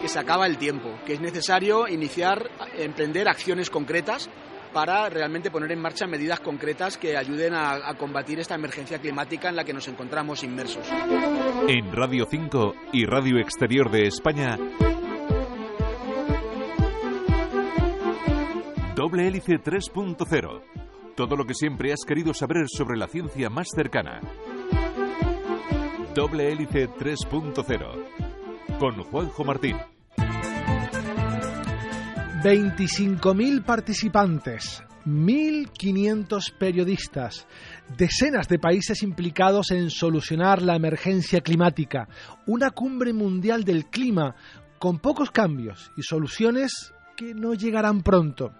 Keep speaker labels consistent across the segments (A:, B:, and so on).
A: que se acaba el tiempo, que es necesario iniciar, emprender acciones concretas para realmente poner en marcha medidas concretas que ayuden a, a, combatir esta emergencia climática en la que nos encontramos inmersos.
B: En Radio 5 y Radio Exterior de España, Doble Hélice 3.0. Todo lo que siempre has querido saber sobre la ciencia más cercana. Doble Hélice 3.0 con Juanjo Martín.
C: 25.000 participantes, 1.500 periodistas, decenas de países implicados en solucionar la emergencia climática, una cumbre mundial del clima con pocos cambios y soluciones que no llegarán pronto.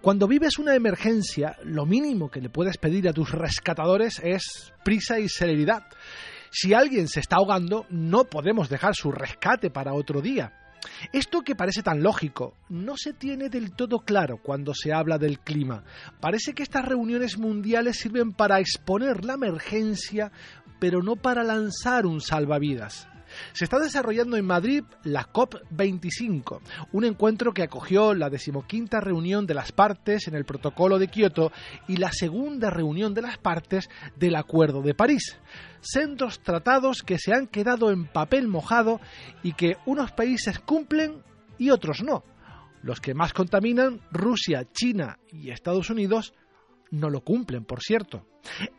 C: Cuando vives una emergencia, lo mínimo que le puedes pedir a tus rescatadores es prisa y celeridad. Si alguien se está ahogando, no podemos dejar su rescate para otro día. Esto que parece tan lógico no se tiene del todo claro cuando se habla del clima. Parece que estas reuniones mundiales sirven para exponer la emergencia, pero no para lanzar un salvavidas. Se está desarrollando en Madrid la COP25, un encuentro que acogió la decimoquinta reunión de las partes en el protocolo de Kioto y la segunda reunión de las partes del Acuerdo de París. Sendos tratados que se han quedado en papel mojado y que unos países cumplen y otros no. Los que más contaminan, Rusia, China y Estados Unidos, no lo cumplen, por cierto.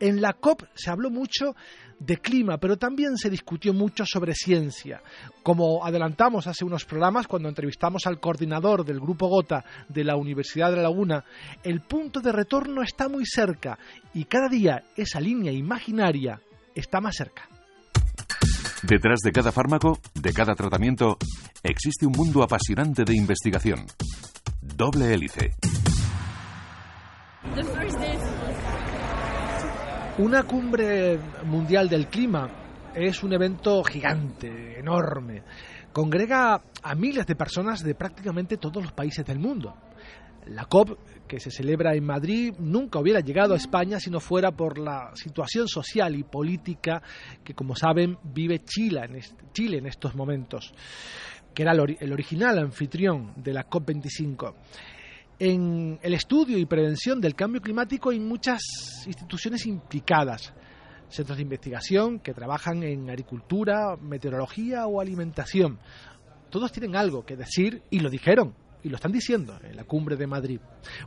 C: En la COP se habló mucho de clima, pero también se discutió mucho sobre ciencia. Como adelantamos hace unos programas cuando entrevistamos al coordinador del Grupo Gota de la Universidad de La Laguna, el punto de retorno está muy cerca y cada día esa línea imaginaria está más cerca.
B: Detrás de cada fármaco, de cada tratamiento, existe un mundo apasionante de investigación. Doble hélice.
C: Una cumbre mundial del clima es un evento gigante, enorme. Congrega a miles de personas de prácticamente todos los países del mundo. La COP, que se celebra en Madrid, nunca hubiera llegado a España si no fuera por la situación social y política que, como saben, vive Chile en, estos momentos, que era el original anfitrión de la COP25 en el estudio y prevención del cambio climático hay muchas instituciones implicadas. Centros de investigación que trabajan en agricultura, meteorología o alimentación. Todos tienen algo que decir y lo dijeron y lo están diciendo en la cumbre de Madrid.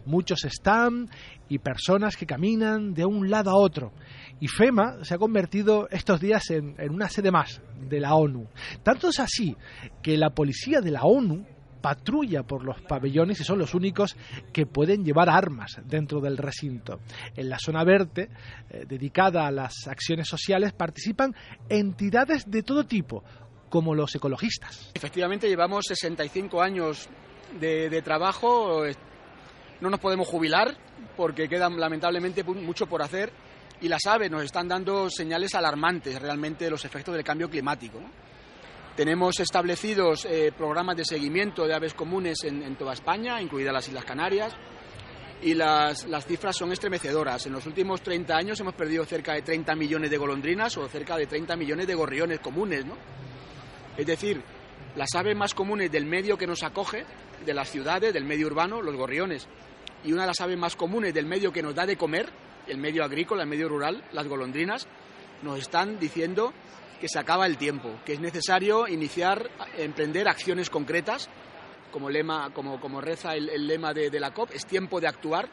C: Muchos están y personas que caminan de un lado a otro. Y FEMA se ha convertido estos días en, una sede más de la ONU. Tanto es así que la policía de la ONU patrulla por los pabellones y son los únicos que pueden llevar armas dentro del recinto. En la zona verde, eh, dedicada a las acciones sociales, participan entidades de todo tipo, como los ecologistas.
A: Efectivamente, llevamos 65 años de, trabajo, no nos podemos jubilar porque queda lamentablemente mucho por hacer y las aves nos están dando señales alarmantes realmente de los efectos del cambio climático. Tenemos establecidos eh, programas de seguimiento de aves comunes en, toda España, incluidas las Islas Canarias, y las, las, cifras son estremecedoras. En los últimos 30 años hemos perdido cerca de 30 millones de golondrinas o cerca de 30 millones de gorriones comunes. ¿no? Es decir, las aves más comunes del medio que nos acoge, de las ciudades, del medio urbano, los gorriones, y una de las aves más comunes del medio que nos da de comer, el medio agrícola, el medio rural, las golondrinas, nos están diciendo que se acaba el tiempo, que es necesario iniciar, emprender acciones concretas, como, lema, como, como reza el, el lema de, de, la COP, es tiempo de actuar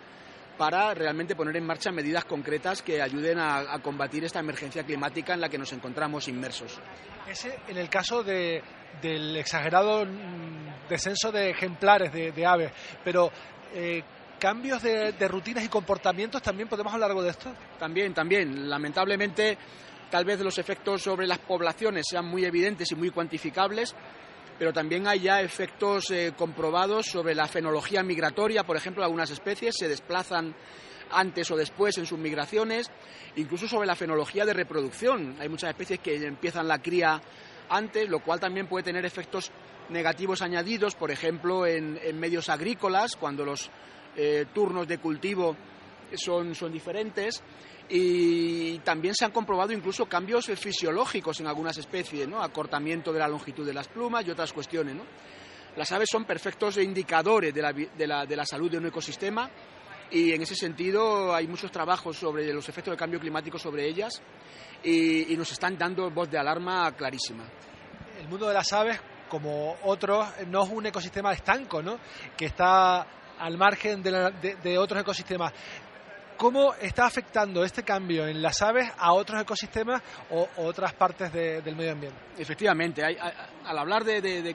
A: para realmente poner en marcha medidas concretas que ayuden a, a, combatir esta emergencia climática en la que nos encontramos inmersos.
C: Ese en el caso de, del exagerado descenso de ejemplares de, de aves, pero eh, cambios de, de, rutinas y comportamientos, ¿también podemos hablar algo de esto?
A: También, también. Lamentablemente tal vez los efectos sobre las poblaciones sean muy evidentes y muy cuantificables, pero también hay ya efectos eh, comprobados sobre la fenología migratoria, por ejemplo, algunas especies se desplazan antes o después en sus migraciones, incluso sobre la fenología de reproducción. Hay muchas especies que empiezan la cría antes, lo cual también puede tener efectos negativos añadidos, por ejemplo, en, medios agrícolas, cuando los eh, turnos de cultivo son, son diferentes y también se han comprobado incluso cambios fisiológicos en algunas especies, ¿no? acortamiento de la longitud de las plumas y otras cuestiones. ¿no? Las aves son perfectos indicadores de la, de, la, de la, salud de un ecosistema y en ese sentido hay muchos trabajos sobre los efectos del cambio climático sobre ellas y, nos están dando voz de alarma clarísima.
C: El mundo de las aves, como otros, no es un ecosistema estanco, ¿no? que está al margen de, de, otros ecosistemas. ¿Cómo está afectando este cambio en las aves a otros ecosistemas o, otras partes del medio ambiente?
A: Efectivamente, al hablar de,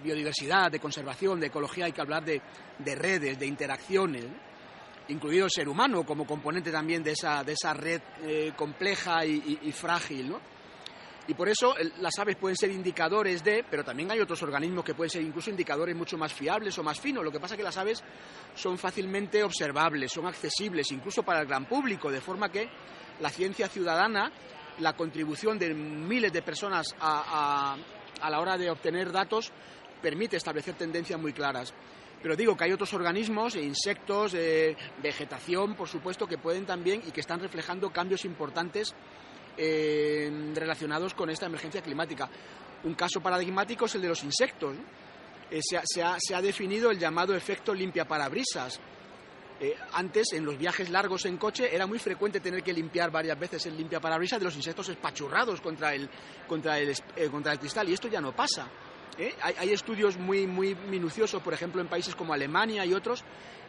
A: biodiversidad, de conservación, de ecología, hay que hablar de, redes, de interacciones, incluido el ser humano como componente también de esa, esa red eh, compleja y, y frágil. ¿no? Y por eso las aves pueden ser indicadores de, pero también hay otros organismos que pueden ser incluso indicadores mucho más fiables o más finos. Lo que pasa es que las aves son fácilmente observables, son accesibles incluso para el gran público, de forma que la ciencia ciudadana, la contribución de miles de personas a, la hora de obtener datos, permite establecer tendencias muy claras. Pero digo que hay otros organismos, insectos, eh, vegetación, por supuesto, que pueden también y que están reflejando cambios importantes eh, relacionados con esta emergencia climática. Un caso paradigmático es el de los insectos. Eh, se, ha, definido el llamado efecto limpia parabrisas. Eh, antes, en los viajes largos en coche, era muy frecuente tener que limpiar varias veces el limpia parabrisas de los insectos espachurrados contra el, contra el, contra el cristal, y esto ya no pasa. Hay, hay, estudios muy, muy minuciosos, por ejemplo, en países como Alemania y otros,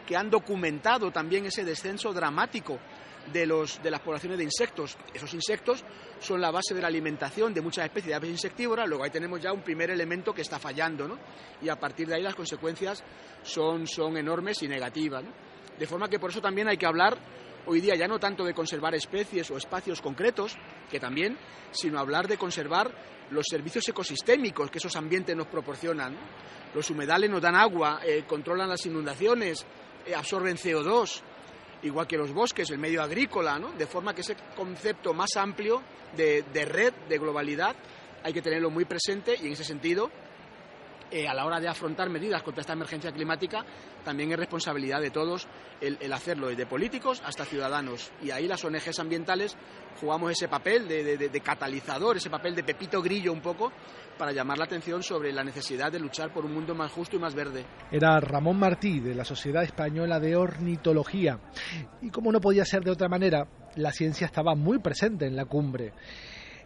A: que han documentado también ese descenso dramático de, los, de las poblaciones de insectos. Esos insectos son la base de la alimentación de muchas especies de aves insectívoras, luego ahí tenemos ya un primer elemento que está fallando, ¿no? Y a partir de ahí las consecuencias son, son enormes y negativas, De forma que por eso también hay que hablar hoy día ya no tanto de conservar especies o espacios concretos, que también, sino hablar de conservar los servicios ecosistémicos que esos ambientes nos proporcionan. Los humedales nos dan agua, eh, controlan las inundaciones, absorben CO2, igual que los bosques, el medio agrícola, ¿no? De forma que ese concepto más amplio de, red, de globalidad, hay que tenerlo muy presente y en ese sentido eh, a la hora de afrontar medidas contra esta emergencia climática, también es responsabilidad de todos el, hacerlo, desde políticos hasta ciudadanos. Y ahí las ONGs ambientales jugamos ese papel de, catalizador, ese papel de pepito grillo un poco, para llamar la atención sobre la necesidad de luchar por un mundo más justo y más verde.
C: Era Ramón Martí, de la Sociedad Española de Ornitología. Y como no podía ser de otra manera, la ciencia estaba muy presente en la cumbre.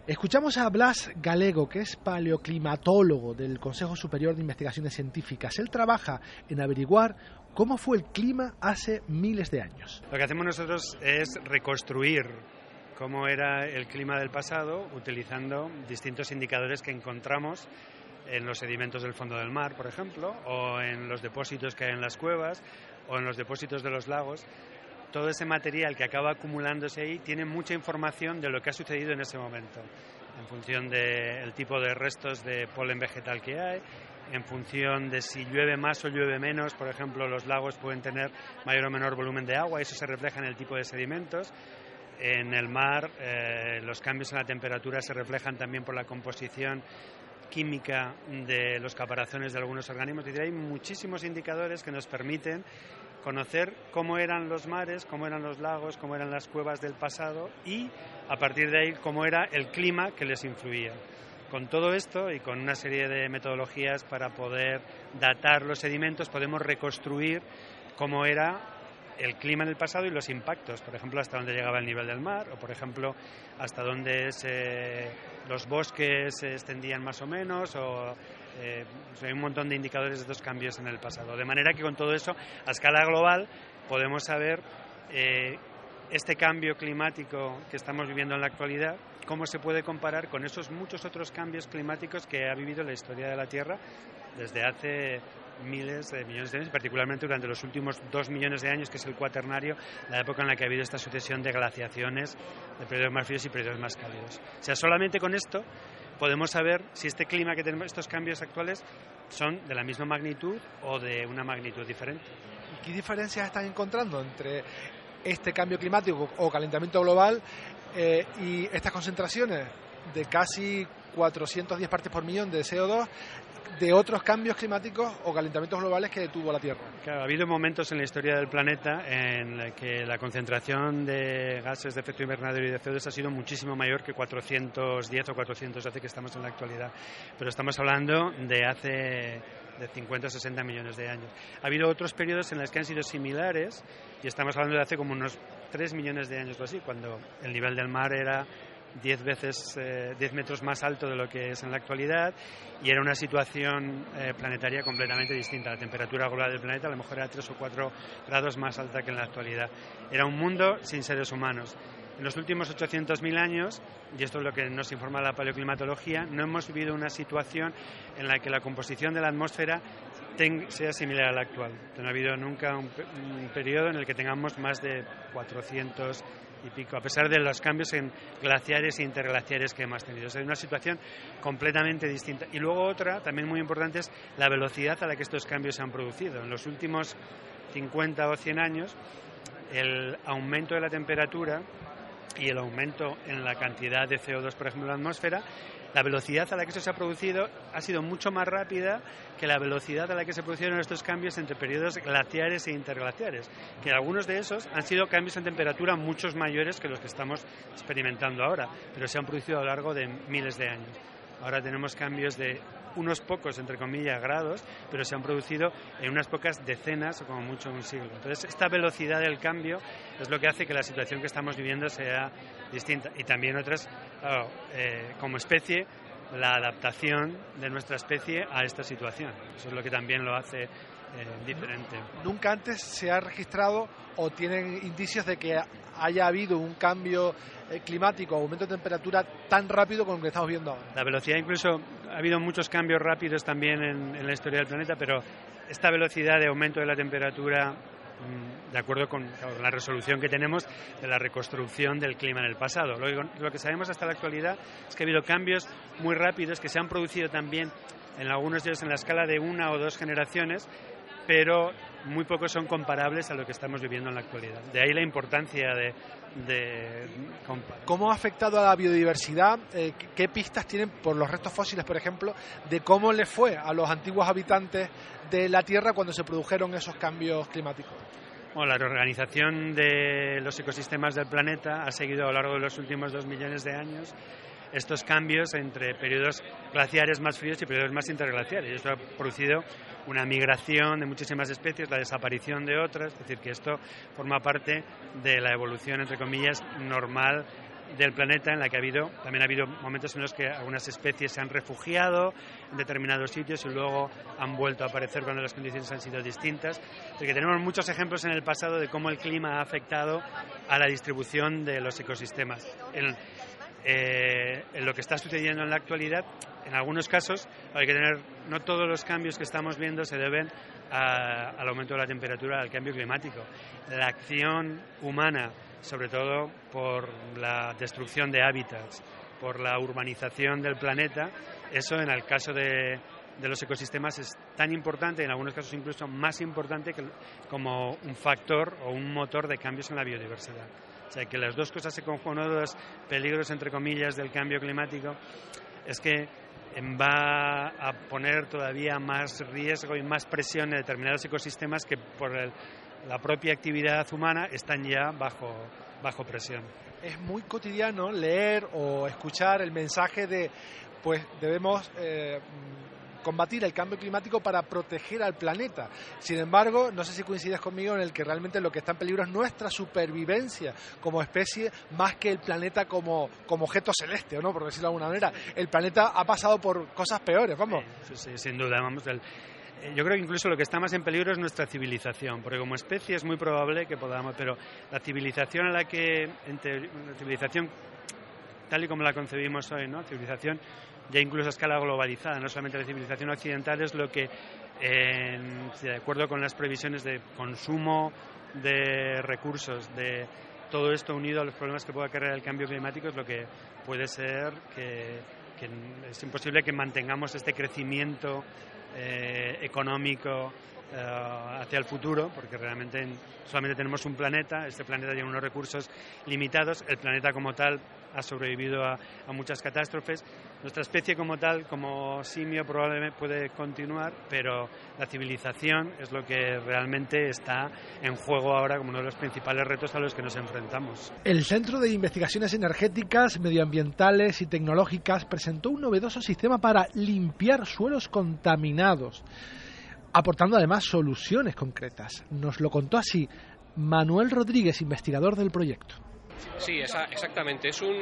C: Escuchamos a Blas Galego, que es paleoclimatólogo del Consejo Superior de Investigaciones Científicas. Él trabaja en averiguar cómo fue el clima hace miles de años.
D: Lo que hacemos nosotros es reconstruir cómo era el clima del pasado utilizando distintos indicadores que encontramos en los sedimentos del fondo del mar, por ejemplo, o en los depósitos que hay en las cuevas, o en los depósitos de los lagos. Todo ese material que acaba acumulándose ahí tiene mucha información de lo que ha sucedido en ese momento, en función del tipo de restos de polen vegetal que hay, en función de si llueve más o llueve menos. Por ejemplo, los lagos pueden tener mayor o menor volumen de agua, eso se refleja en el tipo de sedimentos. En el mar, eh, los cambios en la temperatura se reflejan también por la composición química de los caparazones de algunos organismos. Es hay muchísimos indicadores que nos permiten conocer cómo eran los mares, cómo eran los lagos, cómo eran las cuevas del pasado y, a partir de ahí, cómo era el clima que les influía. Con todo esto y con una serie de metodologías para poder datar los sedimentos, podemos reconstruir cómo era el clima en el pasado y los impactos, por ejemplo, hasta dónde llegaba el nivel del mar o, por ejemplo, hasta dónde los bosques se extendían más o menos o eh, hay un montón de indicadores de estos cambios en el pasado. De manera que con todo eso, a escala global, podemos saber eh, este cambio climático que estamos viviendo en la actualidad, cómo se puede comparar con esos muchos otros cambios climáticos que ha vivido la historia de la Tierra desde hace miles de millones de años, particularmente durante los últimos dos millones de años, que es el cuaternario, la época en la que ha habido esta sucesión de glaciaciones, de periodos más fríos y periodos más cálidos. O sea, solamente con esto podemos saber si este clima que tenemos, estos cambios actuales, son de la misma magnitud o de una magnitud diferente.
C: ¿Qué diferencias están encontrando entre este cambio climático o calentamiento global eh, y estas concentraciones de casi 410 partes por millón de CO2 de otros cambios climáticos o calentamientos globales que tuvo la Tierra.
D: Claro, ha habido momentos en la historia del planeta en que la concentración de gases de efecto invernadero y de CO2 ha sido muchísimo mayor que 410 o 412 que estamos en la actualidad. Pero estamos hablando de hace de 50 o 60 millones de años. Ha habido otros periodos en los que han sido similares y estamos hablando de hace como unos 3 millones de años o así, cuando el nivel del mar era 10 veces, eh, 10 metros más alto de lo que es en la actualidad y era una situación eh, planetaria completamente distinta. La temperatura global del planeta a lo mejor era 3 o 4 grados más alta que en la actualidad. Era un mundo sin seres humanos. En los últimos 800.000 años, y esto es lo que nos informa la paleoclimatología, no hemos vivido una situación en la que la composición de la atmósfera sea similar a la actual. No ha habido nunca un, un periodo en el que tengamos más de 400 y pico, a pesar de los cambios en glaciares e interglaciares que hemos tenido. es una situación completamente distinta. Y luego otra, también muy importante, es la velocidad a la que estos cambios se han producido. En los últimos 50 o 100 años, el aumento de la temperatura y el aumento en la cantidad de CO2, por ejemplo, en la atmósfera, la velocidad a la que eso se ha producido ha sido mucho más rápida que la velocidad a la que se produjeron estos cambios entre periodos glaciares e interglaciares, que algunos de esos han sido cambios en temperatura muchos mayores que los que estamos experimentando ahora, pero se han producido a lo largo de miles de años. Ahora tenemos cambios de unos pocos, entre comillas, grados, pero se han producido en unas pocas decenas o como mucho un siglo. Entonces, esta velocidad del cambio es lo que hace que la situación que estamos viviendo sea distinta. Y también otras, eh, como especie, la adaptación de nuestra especie a esta situación. Eso es lo que también lo hace eh, diferente.
C: Nunca antes se ha registrado o tienen indicios de que haya habido un cambio eh, climático, aumento de temperatura tan rápido como lo que estamos viendo ahora.
D: La velocidad, incluso ha habido muchos cambios rápidos también en, la historia del planeta, pero esta velocidad de aumento de la temperatura mm, de acuerdo con la resolución que tenemos de la reconstrucción del clima en el pasado. Lo, lo, que sabemos hasta la actualidad es que ha habido cambios muy rápidos que se han producido también en algunos de ellos en la escala de una o dos generaciones, pero muy pocos son comparables a lo que estamos viviendo en la actualidad. De ahí la importancia de,
C: ¿Cómo ha afectado a la biodiversidad? Eh, ¿Qué pistas tienen por los restos fósiles, por ejemplo, de cómo le fue a los antiguos habitantes de la Tierra cuando se produjeron esos cambios climáticos?
D: Bueno, la reorganización de los ecosistemas del planeta ha seguido a lo largo de los últimos dos millones de años estos cambios entre periodos glaciares más fríos y periodos más interglaciares. Esto ha producido una migración de muchísimas especies, la desaparición de otras, es decir, que esto forma parte de la evolución, entre comillas, normal del planeta en la que ha habido, también ha habido momentos en los que algunas especies se han refugiado en determinados sitios y luego han vuelto a aparecer cuando las condiciones han sido distintas. Tenemos muchos ejemplos en el pasado de cómo el clima ha afectado a la distribución de los ecosistemas. Eh, lo que está sucediendo en la actualidad, en algunos casos hay que tener, no todos los cambios que estamos viendo se deben al aumento de la temperatura, al cambio climático. La acción humana, sobre todo por la destrucción de hábitats, por la urbanización del planeta, eso en el caso de, de los ecosistemas es tan importante, en algunos casos incluso más importante que, como un factor o un motor de cambios en la biodiversidad. O sea, que las dos cosas se conjugan, los peligros, entre comillas, del cambio climático, es que va a poner todavía más riesgo y más presión en determinados ecosistemas que por la propia actividad humana están ya bajo, bajo presión.
C: Es muy cotidiano leer o escuchar el mensaje de, pues debemos eh, combatir el cambio climático para proteger al planeta. Sin embargo, no sé si coincides conmigo en el que realmente lo que está en peligro es nuestra supervivencia como especie más que el planeta como, como objeto celeste, ¿no? Por decirlo de alguna manera. El planeta ha pasado por cosas peores, vamos.
D: Sí, sin duda, vamos. Eh, yo creo que incluso lo que está más en peligro es nuestra civilización, porque como especie es muy probable que podamos, pero la civilización a la que, entre, civilización tal y como la concebimos hoy, ¿no? Civilización ya incluso a escala globalizada, no solamente la civilización occidental, es lo que, de acuerdo con las previsiones de consumo de recursos, de todo esto unido a los problemas que pueda crear el cambio climático, es lo que puede ser que, es imposible que mantengamos este crecimiento eh, económico eh, hacia el futuro, porque realmente solamente tenemos un planeta, este planeta tiene unos recursos limitados, el planeta como tal ha sobrevivido a, muchas catástrofes. Nuestra especie como tal, como simio, probablemente puede continuar, pero la civilización es lo que realmente está en juego ahora como uno de los principales retos a los que nos enfrentamos.
C: El Centro de Investigaciones Energéticas, Medioambientales y Tecnológicas presentó un novedoso sistema para limpiar suelos contaminados aportando además soluciones concretas. Nos lo contó así Manuel Rodríguez, investigador del proyecto.
E: Sí, exactamente. Es un,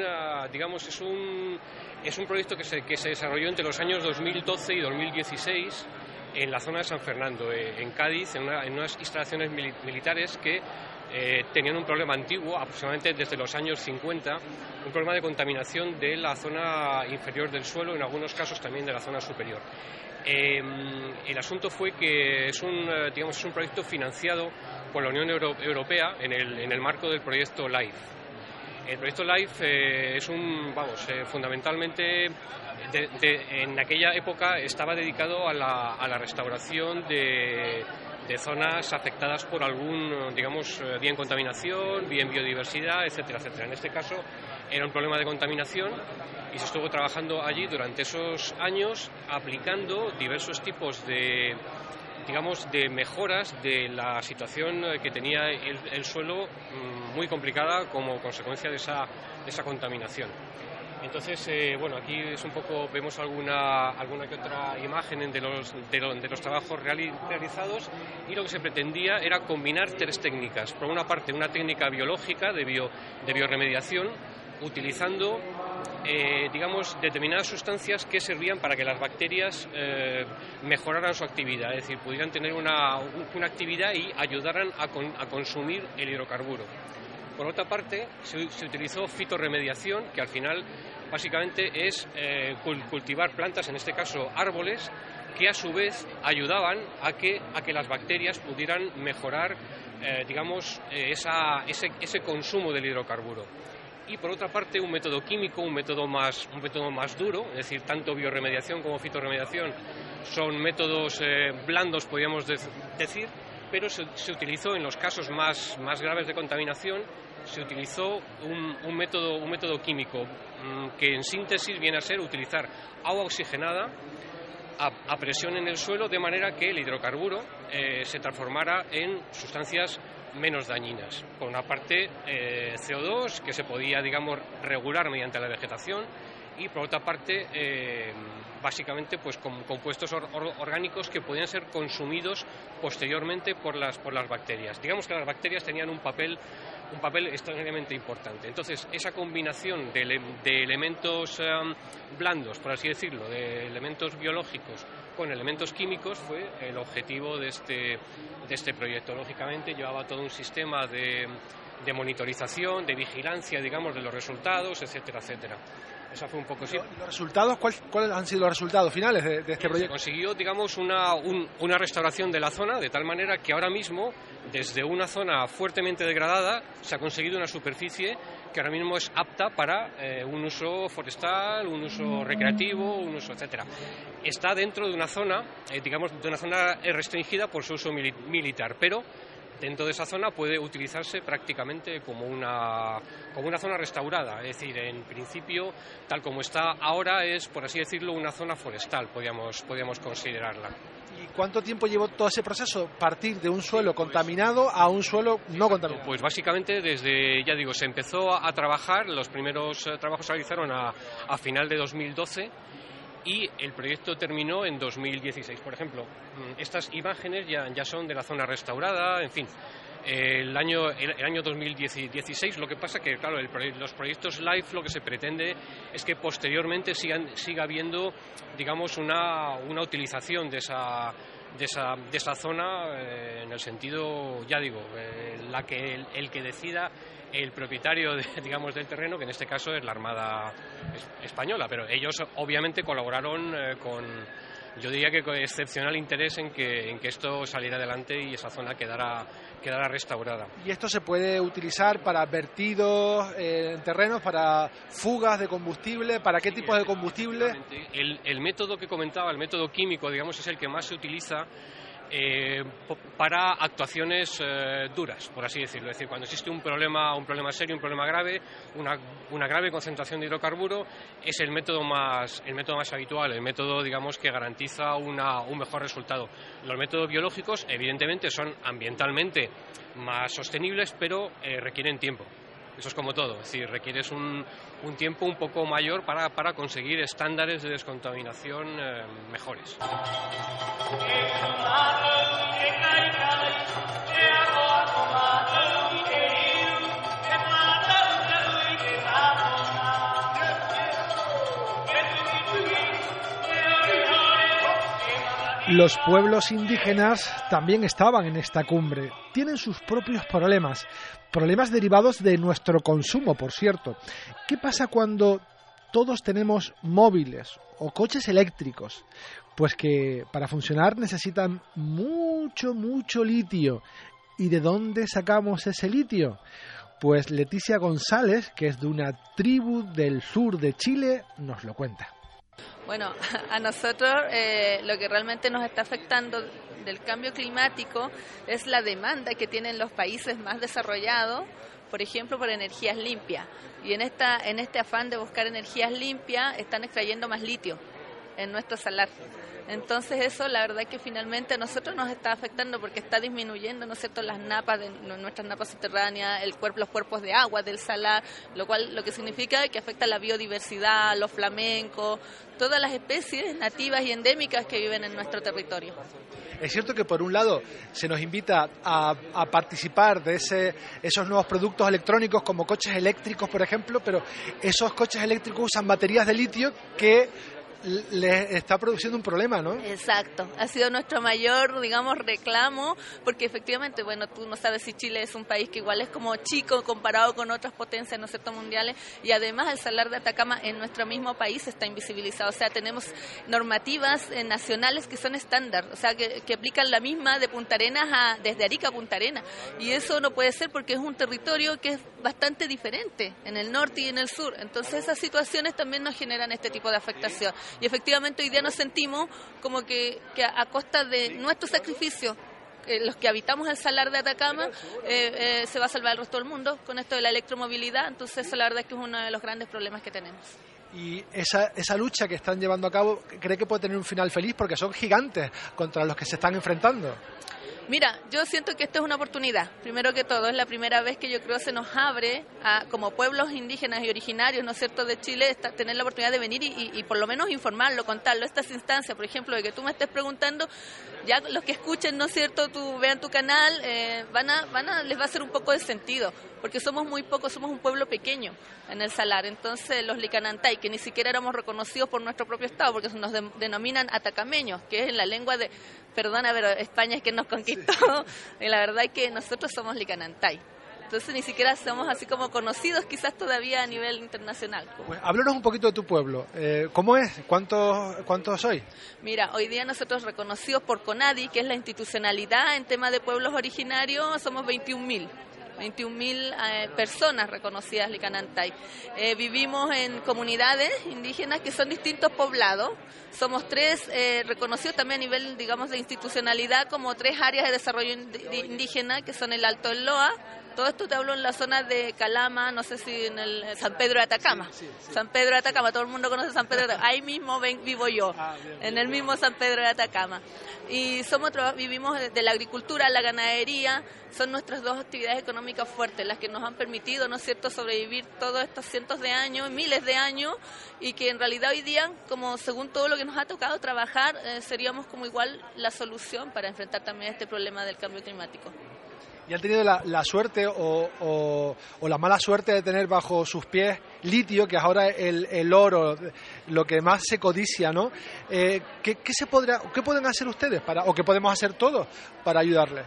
E: digamos, es un, es un proyecto que se, que se desarrolló entre los años 2012 y 2016 en la zona de San Fernando, eh, en Cádiz, en, unas instalaciones militares que eh, tenían un problema antiguo, aproximadamente desde los años 50, un problema de contaminación de la zona inferior del suelo, en algunos casos también de la zona superior. Em, el asunto fue que es un, eh, digamos, es un proyecto financiado por la Unión Europea en el, en el marco del proyecto LIFE. El proyecto LIFE eh, es un, vamos, eh, fundamentalmente en aquella época estaba dedicado a la, a la restauración de, de, zonas afectadas por algún, digamos, bien contaminación, bien biodiversidad, etcétera, etcétera. En este caso era un problema de contaminación y se estuvo trabajando allí durante esos años aplicando diversos tipos de digamos, de mejoras de la situación que tenía el, suelo mm, muy complicada como consecuencia de esa, de esa contaminación. Entonces, eh, bueno, aquí es un poco, vemos alguna, alguna que otra imagen de los, de, los trabajos realizados y lo que se pretendía era combinar tres técnicas. Por una parte, una técnica biológica de, bio, de bioremediación, utilizando eh, digamos, determinadas sustancias que servían para que las bacterias eh, mejoraran su actividad, es decir, pudieran tener una, una actividad y ayudaran a, consumir el hidrocarburo. Por otra parte, se, se, utilizó fitorremediación, que al final básicamente es eh, cultivar plantas, en este caso árboles, que a su vez ayudaban a que, a que las bacterias pudieran mejorar, digamos, ese, ese consumo del hidrocarburo y por otra parte un método químico, un método más, un método más duro, es decir, tanto bioremediación como fitorremediación son métodos eh, blandos, podríamos decir, pero se, utilizó en los casos más, más graves de contaminación, se utilizó un, método, un método químico mm, que en síntesis viene a ser utilizar agua oxigenada a, presión en el suelo de manera que el hidrocarburo eh, se transformara en sustancias menos dañinas. Por una parte, eh, CO2, que se podía, digamos, regular mediante la vegetación, y por otra parte, eh, básicamente, pues con compuestos orgánicos que podían ser consumidos posteriormente por las, por las bacterias. Digamos que las bacterias tenían un papel un papel extraordinariamente importante. Entonces, esa combinación de, elementos um, blandos, por así decirlo, de elementos biológicos con elementos químicos fue el objetivo de este, de este proyecto. Lógicamente llevaba todo un sistema de, de monitorización, de vigilancia, digamos, de los resultados, etcétera, etcétera. Eso fue un poco así.
C: ¿Los resultados? ¿Cuáles han sido los resultados finales de, este proyecto? Se
E: consiguió, digamos, una, una restauración de la zona de tal manera que ahora mismo, desde una zona fuertemente degradada, se ha conseguido una superficie que ahora mismo es apta para eh, un uso forestal, un uso recreativo, un uso, etcétera. Está dentro de una zona, eh, digamos, de una zona restringida por su uso militar, pero dentro de esa zona puede utilizarse prácticamente como una, como una zona restaurada. Es decir, en principio, tal como está ahora, es, por así decirlo, una zona forestal, podríamos, podríamos considerarla.
C: ¿Y cuánto tiempo llevó todo ese proceso? Partir de un suelo contaminado a un suelo no contaminado.
E: Pues básicamente desde, ya digo, se empezó a trabajar, los primeros eh, trabajos se realizaron a, a final de 2012 y el proyecto terminó en 2016. Por ejemplo, mm, estas imágenes ya, ya son de la zona restaurada, en fin. El año, el, año 2016, lo que pasa que, claro, los proyectos LIFE lo que se pretende es que posteriormente sigan, siga habiendo, digamos, una, una utilización de esa, de esa, de esa zona eh, en el sentido, ya digo, eh, la que el, que decida el propietario, digamos, del terreno, que en este caso es la Armada Española, pero ellos obviamente colaboraron eh, con, yo diría que con excepcional interés en que, en que esto saliera adelante y esa zona quedara, quedara restaurada.
C: ¿Y esto se puede utilizar para vertidos eh, en terrenos, para fugas de combustible? ¿Para qué tipo de combustible?
E: El, el método que comentaba, el método químico, digamos, es el que más se utiliza eh, para actuaciones eh, duras, por así decirlo. Es decir, cuando existe un problema, un problema serio, un problema grave, una, una, grave concentración de hidrocarburo, es el método más, el método más habitual, el método, digamos, que garantiza una, un mejor resultado. Los métodos biológicos, evidentemente, son ambientalmente más sostenibles, pero eh, requieren tiempo. Eso es como todo, es decir, requieres un, un tiempo un poco mayor para, para conseguir estándares de descontaminación eh, mejores.
C: Los pueblos indígenas también estaban en esta cumbre. Tienen sus propios problemas, problemas derivados de nuestro consumo, por cierto. ¿Qué pasa cuando todos tenemos móviles o coches eléctricos? Pues que para funcionar necesitan mucho, mucho litio. ¿Y de dónde sacamos ese litio? Pues Leticia González, que es de una tribu del sur de Chile, nos lo cuenta.
F: Bueno, a nosotros eh, lo que realmente nos está afectando del cambio climático es la demanda que tienen los países más desarrollados, por ejemplo, por energías limpias. Y en, esta, en este afán de buscar energías limpias están extrayendo más litio en nuestro salar. Entonces eso la verdad que finalmente a nosotros nos está afectando porque está disminuyendo, ¿no es cierto?, las napas de nuestras napas subterráneas, el cuerpo, los cuerpos de agua del salar, lo cual lo que significa que afecta la biodiversidad, los flamencos, todas las especies nativas y endémicas que viven en nuestro territorio.
C: Es cierto que por un lado se nos invita a, a, participar de ese, esos nuevos productos electrónicos como coches eléctricos, por ejemplo, pero esos coches eléctricos usan baterías de litio que le está produciendo un problema, ¿no?
F: Exacto, ha sido nuestro mayor, digamos, reclamo, porque efectivamente, bueno, tú no sabes si Chile es un país que igual es como chico comparado con otras potencias, ¿no es cierto?, mundiales, y además el salar de Atacama en nuestro mismo país está invisibilizado, o sea, tenemos normativas eh, nacionales que son estándar, o sea, que, que, aplican la misma de Punta Arenas a, desde Arica a Punta Arenas, y eso no puede ser porque es un territorio que es bastante diferente en el norte y en el sur, entonces esas situaciones también nos generan este tipo de afectación. Y efectivamente hoy día nos sentimos como que, a, costa de nuestro sacrificio eh, los que habitamos el salar de Atacama, eh, eh, se va a salvar el resto del mundo con esto de la electromovilidad. Entonces, eso la verdad es que es uno de los grandes problemas que tenemos.
C: Y esa lucha que están llevando a cabo, ¿cree que puede tener un final feliz? Porque son gigantes contra los que se están enfrentando.
F: Mira, yo siento que esto es una oportunidad. Primero que todo, es la primera vez que yo creo se nos abre a, como pueblos indígenas y originarios, ¿no es cierto?, de Chile, tener la oportunidad de venir y, y, por lo menos informarlo, contarlo. Estas instancias, por ejemplo, de que tú me estés preguntando, ya los que escuchen, ¿no es cierto?, tú vean tu canal, eh, van a, van a, les va a hacer un poco de sentido, porque somos muy pocos, somos un pueblo pequeño en el Salar. Entonces, los Licanantay, que ni siquiera éramos reconocidos por nuestro propio Estado, porque nos de, denominan atacameños, que es en la lengua de, perdona, pero España es que nos conquistó y la verdad es que nosotros somos Licanantay. Entonces ni siquiera somos así como conocidos quizás todavía a nivel internacional.
C: Pues, háblanos un poquito de tu pueblo. Eh, ¿Cómo es? ¿Cuántos, ¿Cuántos sois?
F: Mira, hoy día nosotros reconocidos por CONADI, que es la institucionalidad en tema de pueblos originarios, somos 21.000. 21.000 eh, personas reconocidas Licanantay. Eh, vivimos en comunidades indígenas que son distintos poblados. Somos tres eh, reconocidos también a nivel, digamos, de institucionalidad como tres áreas de desarrollo indígena que son el Alto Loa, todo esto te hablo en la zona de Calama, no sé si en el San Pedro de Atacama. Sí, sí, sí. San Pedro de Atacama, todo el mundo conoce San Pedro de Atacama. Ahí mismo ven, vivo yo, ah, bien, en el mismo San Pedro de Atacama. Y somos vivimos de la agricultura, la ganadería, son nuestras dos actividades económicas fuertes, las que nos han permitido, ¿no es cierto?, sobrevivir todos estos cientos de años, miles de años, y que en realidad hoy día, como según todo lo que nos ha tocado trabajar, eh, seríamos como igual la solución para enfrentar también este problema del cambio climático
C: y han tenido la, la suerte o, o, o, la mala suerte de tener bajo sus pies litio, que es ahora el, el oro, lo que más se codicia, ¿no? Eh, ¿qué, ¿qué, se podrá, ¿Qué pueden hacer ustedes para, o qué podemos hacer todos para ayudarles?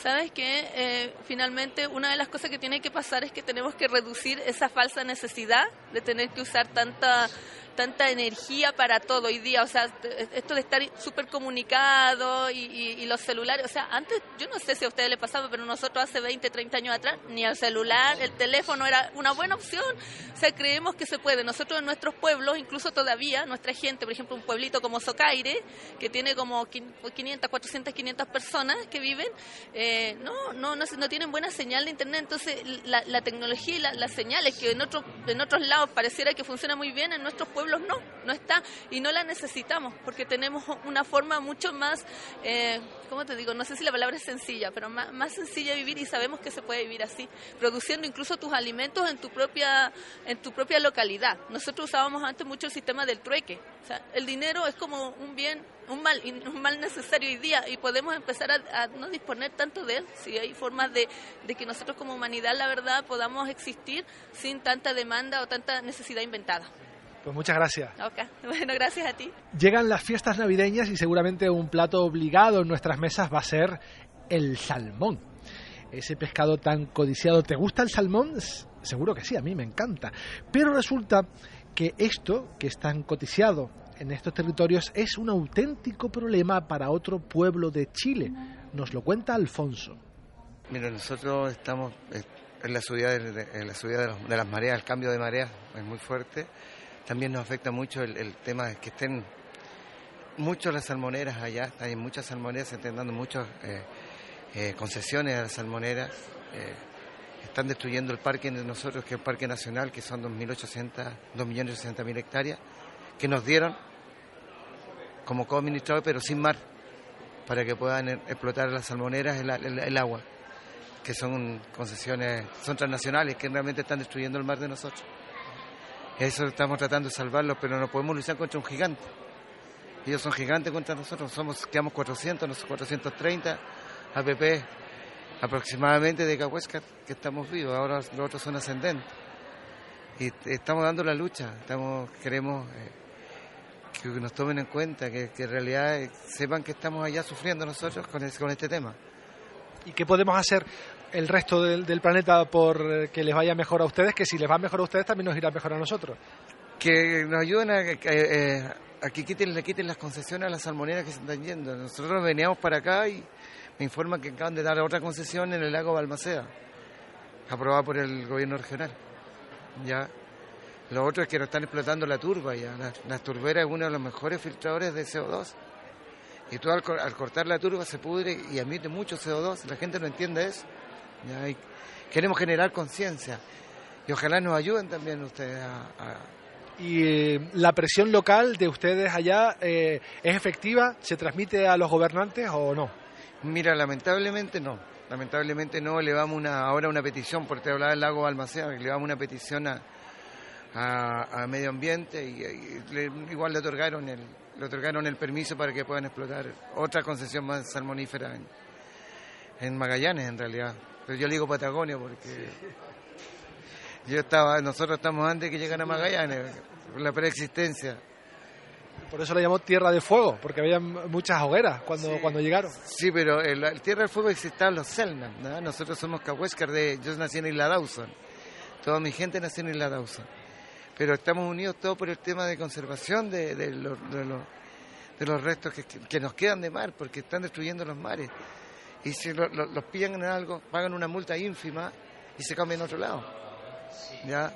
F: sabes que eh, finalmente una de las cosas que tiene que pasar es que tenemos que reducir esa falsa necesidad de tener que usar tanta tanta energía para todo hoy día, o sea, esto de estar súper comunicado y, los celulares, o sea, antes, yo no sé si a ustedes les pasaba, pero nosotros hace 20, 30 años atrás, ni el celular, el teléfono era una buena opción, o sea, creemos que se puede. Nosotros en nuestros pueblos, incluso todavía, nuestra gente, por ejemplo, un pueblito como Socaire, que tiene como 500, 400, 500 personas que viven, eh, no, no, no, tienen buena señal de internet, entonces la, tecnología y las señales que en, otros en otros lados pareciera que funciona muy bien, en nuestros pueblos no, no está y no la necesitamos porque tenemos una forma mucho más, eh, ¿cómo te digo? No sé si la palabra es sencilla, pero más, más sencilla vivir y sabemos que se puede vivir así, produciendo incluso tus alimentos en tu propia, en tu propia localidad. Nosotros usábamos antes mucho el sistema del trueque, el dinero es como un bien un mal, un mal necesario hoy día y podemos empezar a, no disponer tanto de él, si hay formas de, que nosotros como humanidad, la verdad, podamos existir sin tanta demanda o tanta necesidad inventada.
C: Pues muchas gracias.
F: Ok, bueno, gracias a ti.
C: Llegan las fiestas navideñas y seguramente un plato obligado en nuestras mesas va a ser el salmón. Ese pescado tan codiciado. ¿Te gusta el salmón? Seguro que sí, a mí me encanta. Pero resulta que esto, que es tan codiciado en estos territorios, es un auténtico problema para otro pueblo de Chile. Nos lo cuenta Alfonso.
G: Mira, nosotros estamos eh, en la subida, de, en la subida de, las mareas, el cambio de mareas es muy fuerte también nos afecta mucho el, tema de que estén muchas las salmoneras allá, hay muchas salmoneras, se están dando muchas eh, eh, concesiones a las salmoneras. Eh, están destruyendo el parque de nosotros, que es el Parque Nacional, que son 2.800, 2.800.000 hectáreas, que nos dieron como co-administrador, pero sin mar, para que puedan explotar las salmoneras el agua, que son concesiones, son transnacionales, que realmente están destruyendo el mar de nosotros. Eso estamos tratando de salvarlos, pero no podemos luchar contra un gigante. Ellos son gigantes contra nosotros, somos, quedamos 400, nosotros 430 APP aproximadamente de Cahuéscar que estamos vivos, ahora los otros son ascendentes. Y estamos dando la lucha, estamos, queremos eh, que nos tomen en cuenta, que, en realidad eh, sepan que estamos allá sufriendo nosotros con, con este tema.
C: ¿Y qué podemos hacer el resto del, planeta por eh, que les vaya mejor a ustedes, que si les va mejor a ustedes también nos irá mejor a nosotros.
G: Que nos ayuden a, eh, que quiten, le quiten las concesiones a las salmoneras que se están yendo. Nosotros veníamos para acá y me informan que acaban de dar otra concesión en el lago Balmaceda, aprobada por el gobierno regional. Ya. Lo otro es que nos están explotando la turba ya. La, turbera es uno de los mejores filtradores de CO2. Y tú al, al cortar la turba se pudre y emite mucho CO2. La gente no entiende eso queremos generar conciencia y ojalá nos ayuden también ustedes a...
C: ¿Y eh, la presión local de ustedes allá eh, es efectiva? ¿Se transmite a los gobernantes o no?
G: Mira, lamentablemente no. Lamentablemente no. Le vamos una, ahora una petición, porque te hablaba del lago Balmaceda, le vamos una petición a, a, Medio Ambiente y, igual le otorgaron, el, le otorgaron el permiso para que puedan explotar otra concesión más salmonífera en, en Magallanes, en realidad yo le digo Patagonia porque yo estaba, nosotros estamos antes que llegan a Magallanes, por la preexistencia.
C: Por eso le llamó Tierra de Fuego, porque había muchas hogueras cuando, cuando llegaron.
G: Sí, pero el, Tierra del Fuego existía los Selman, nosotros somos Cahuéscar, de, yo nací en Isla Dawson, toda mi gente nació en Isla Dawson, pero estamos unidos todos por el tema de conservación de, de, los, de los restos que, que nos quedan de mar, porque están destruyendo los mares y si los pillan en algo, pagan una multa ínfima y se cambian a otro lado. ¿Ya?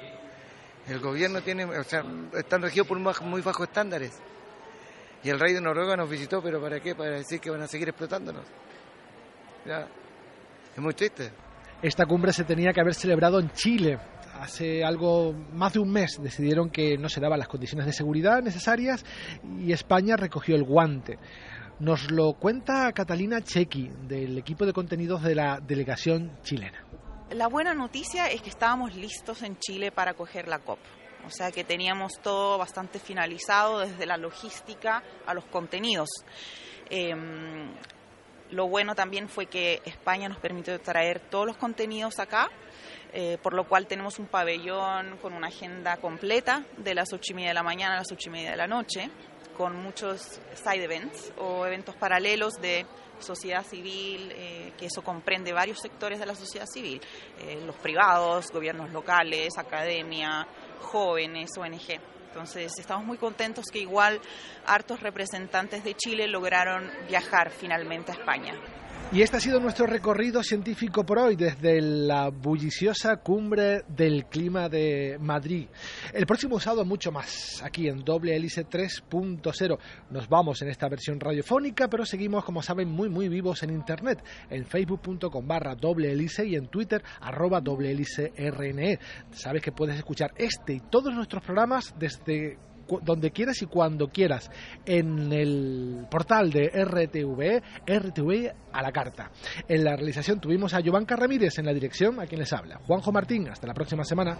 G: El gobierno tiene, o sea, están regidos por muy bajos estándares. Y el rey de Noruega nos visitó, pero ¿para qué? Para decir que van a seguir explotándonos. ¿Ya? Es muy triste.
C: Esta cumbre se tenía que haber celebrado en Chile. Hace algo más de un mes decidieron que no se daban las condiciones de seguridad necesarias y España recogió el guante. Nos lo cuenta Catalina Chequi, del equipo de contenidos de la delegación chilena.
H: La buena noticia es que estábamos listos en Chile para acoger la COP. O sea que teníamos todo bastante finalizado desde la logística a los contenidos. Em, lo bueno también fue que España nos permitió traer todos los contenidos acá, eh, por lo cual tenemos un pabellón con una agenda completa de las ocho y media de la mañana a las ocho y media de la noche con muchos side events o eventos paralelos de sociedad civil, eh, que eso comprende varios sectores de la sociedad civil, eh, los privados, gobiernos locales, academia, jóvenes, ONG. Entonces estamos muy contentos que igual hartos representantes de Chile lograron viajar finalmente a España.
C: Y este ha sido nuestro recorrido científico por hoy desde la bulliciosa cumbre del clima de Madrid. El próximo sábado mucho más, aquí en Doble Hélice 3.0. Nos vamos en esta versión radiofónica, pero seguimos, como saben, muy muy vivos en internet, en facebook.com barra doble hélice y en twitter arroba doble hélice RNE. Sabes que puedes escuchar este y todos nuestros programas desde donde quieras y cuando quieras en el portal de RTV, RTV a la carta. En la realización tuvimos a Giovanca Ramírez en la dirección, a quien les habla. Juanjo Martín, hasta la próxima semana.